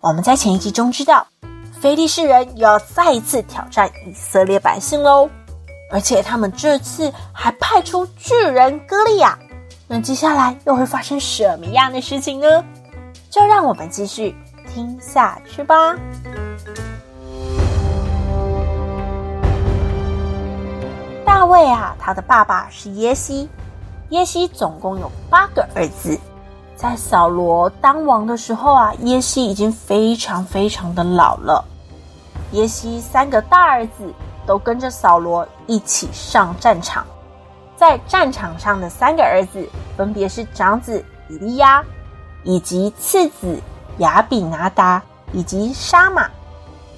我们在前一集中知道，非利士人又要再一次挑战以色列百姓喽，而且他们这次还派出巨人歌利亚。那接下来又会发生什么样的事情呢？就让我们继续听下去吧。大卫啊，他的爸爸是耶西，耶西总共有八个儿子。在扫罗当王的时候啊，耶西已经非常非常的老了。耶西三个大儿子都跟着扫罗一起上战场，在战场上的三个儿子分别是长子以利亚，以及次子亚比拿达，以及沙玛。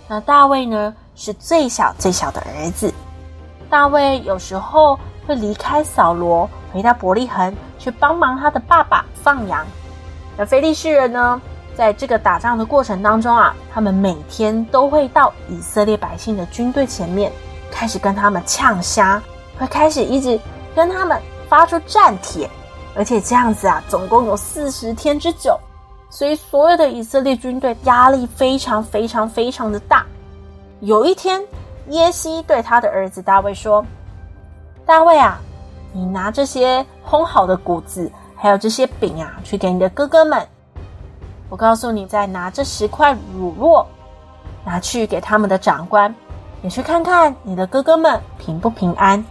那大卫呢，是最小最小的儿子。大卫有时候会离开扫罗，回到伯利恒去帮忙他的爸爸放羊。那非利士人呢，在这个打仗的过程当中啊，他们每天都会到以色列百姓的军队前面，开始跟他们呛虾，会开始一直跟他们发出战帖，而且这样子啊，总共有四十天之久，所以所有的以色列军队压力非常非常非常的大。有一天，耶西对他的儿子大卫说：“大卫啊，你拿这些烘好的谷子。”还有这些饼啊，去给你的哥哥们。我告诉你，再拿这十块乳酪，拿去给他们的长官，也去看看你的哥哥们平不平安。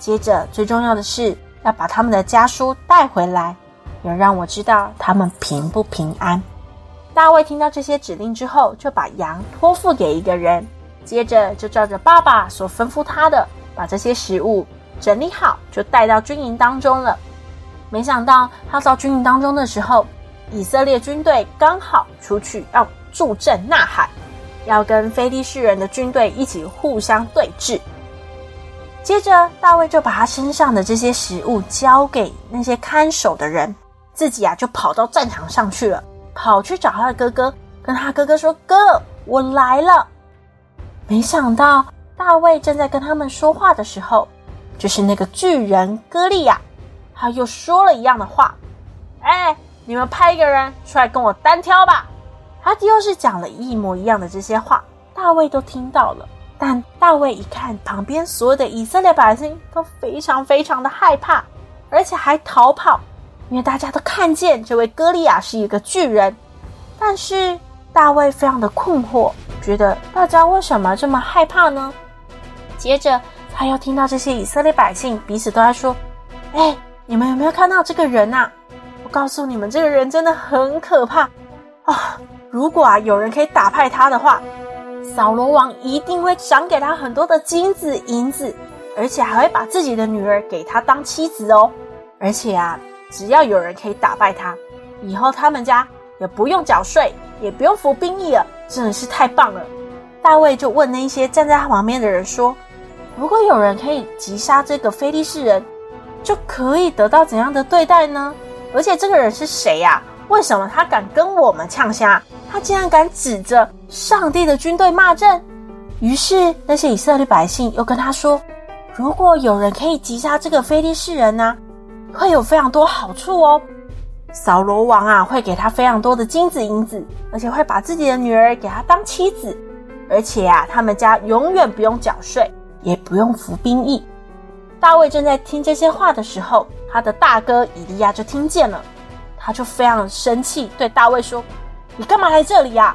接着，最重要的是要把他们的家书带回来，也让我知道他们平不平安。大卫听到这些指令之后，就把羊托付给一个人，接着就照着爸爸所吩咐他的，把这些食物整理好，就带到军营当中了。没想到他到军营当中的时候，以色列军队刚好出去要助阵呐喊，要跟非利士人的军队一起互相对峙。接着大卫就把他身上的这些食物交给那些看守的人，自己啊就跑到战场上去了，跑去找他的哥哥，跟他哥哥说：“哥，我来了。”没想到大卫正在跟他们说话的时候，就是那个巨人歌利亚。他又说了一样的话，哎，你们派一个人出来跟我单挑吧。他又是讲了一模一样的这些话，大卫都听到了。但大卫一看旁边所有的以色列百姓都非常非常的害怕，而且还逃跑，因为大家都看见这位歌利亚是一个巨人。但是大卫非常的困惑，觉得大家为什么这么害怕呢？接着他又听到这些以色列百姓彼此都在说，哎。你们有没有看到这个人呐？我告诉你们，这个人真的很可怕啊！如果啊有人可以打败他的话，扫罗王一定会赏给他很多的金子银子，而且还会把自己的女儿给他当妻子哦。而且啊，只要有人可以打败他，以后他们家也不用缴税，也不用服兵役了，真的是太棒了。大卫就问那些站在他旁边的人说：“如果有人可以击杀这个非利士人，”就可以得到怎样的对待呢？而且这个人是谁呀？为什么他敢跟我们呛虾？他竟然敢指着上帝的军队骂阵？于是那些以色列百姓又跟他说：“如果有人可以击杀这个非利士人呢，会有非常多好处哦。扫罗王啊，会给他非常多的金子银子，而且会把自己的女儿给他当妻子，而且啊，他们家永远不用缴税，也不用服兵役。”大卫正在听这些话的时候，他的大哥以利亚就听见了，他就非常生气，对大卫说：“你干嘛来这里呀？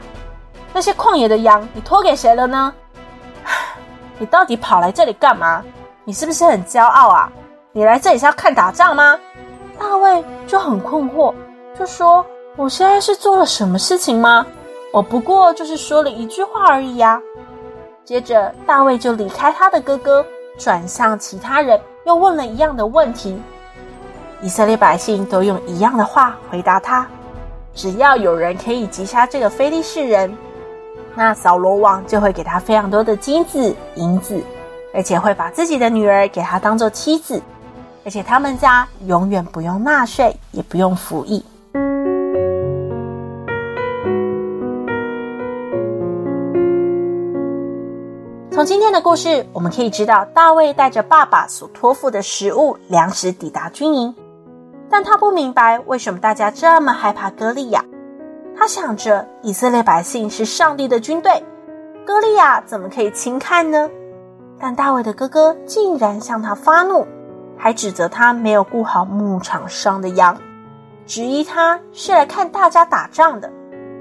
那些旷野的羊你托给谁了呢？你到底跑来这里干嘛？你是不是很骄傲啊？你来这里是要看打仗吗？”大卫就很困惑，就说：“我现在是做了什么事情吗？我不过就是说了一句话而已呀。”接着，大卫就离开他的哥哥。转向其他人，又问了一样的问题。以色列百姓都用一样的话回答他：只要有人可以击杀这个非利士人，那扫罗王就会给他非常多的金子、银子，而且会把自己的女儿给他当做妻子，而且他们家永远不用纳税，也不用服役。从今天的故事，我们可以知道，大卫带着爸爸所托付的食物、粮食抵达军营，但他不明白为什么大家这么害怕歌利亚。他想着，以色列百姓是上帝的军队，歌利亚怎么可以轻看呢？但大卫的哥哥竟然向他发怒，还指责他没有顾好牧场上的羊，质疑他是来看大家打仗的。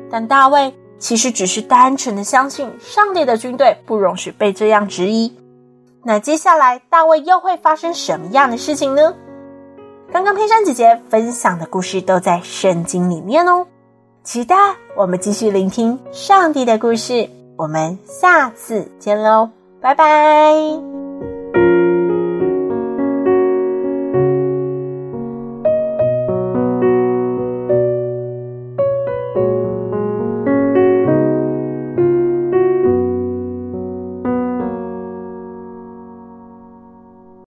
但大卫。其实只是单纯的相信上帝的军队不容许被这样质疑。那接下来大卫又会发生什么样的事情呢？刚刚佩珊姐姐分享的故事都在圣经里面哦，期待我们继续聆听上帝的故事。我们下次见喽，拜拜。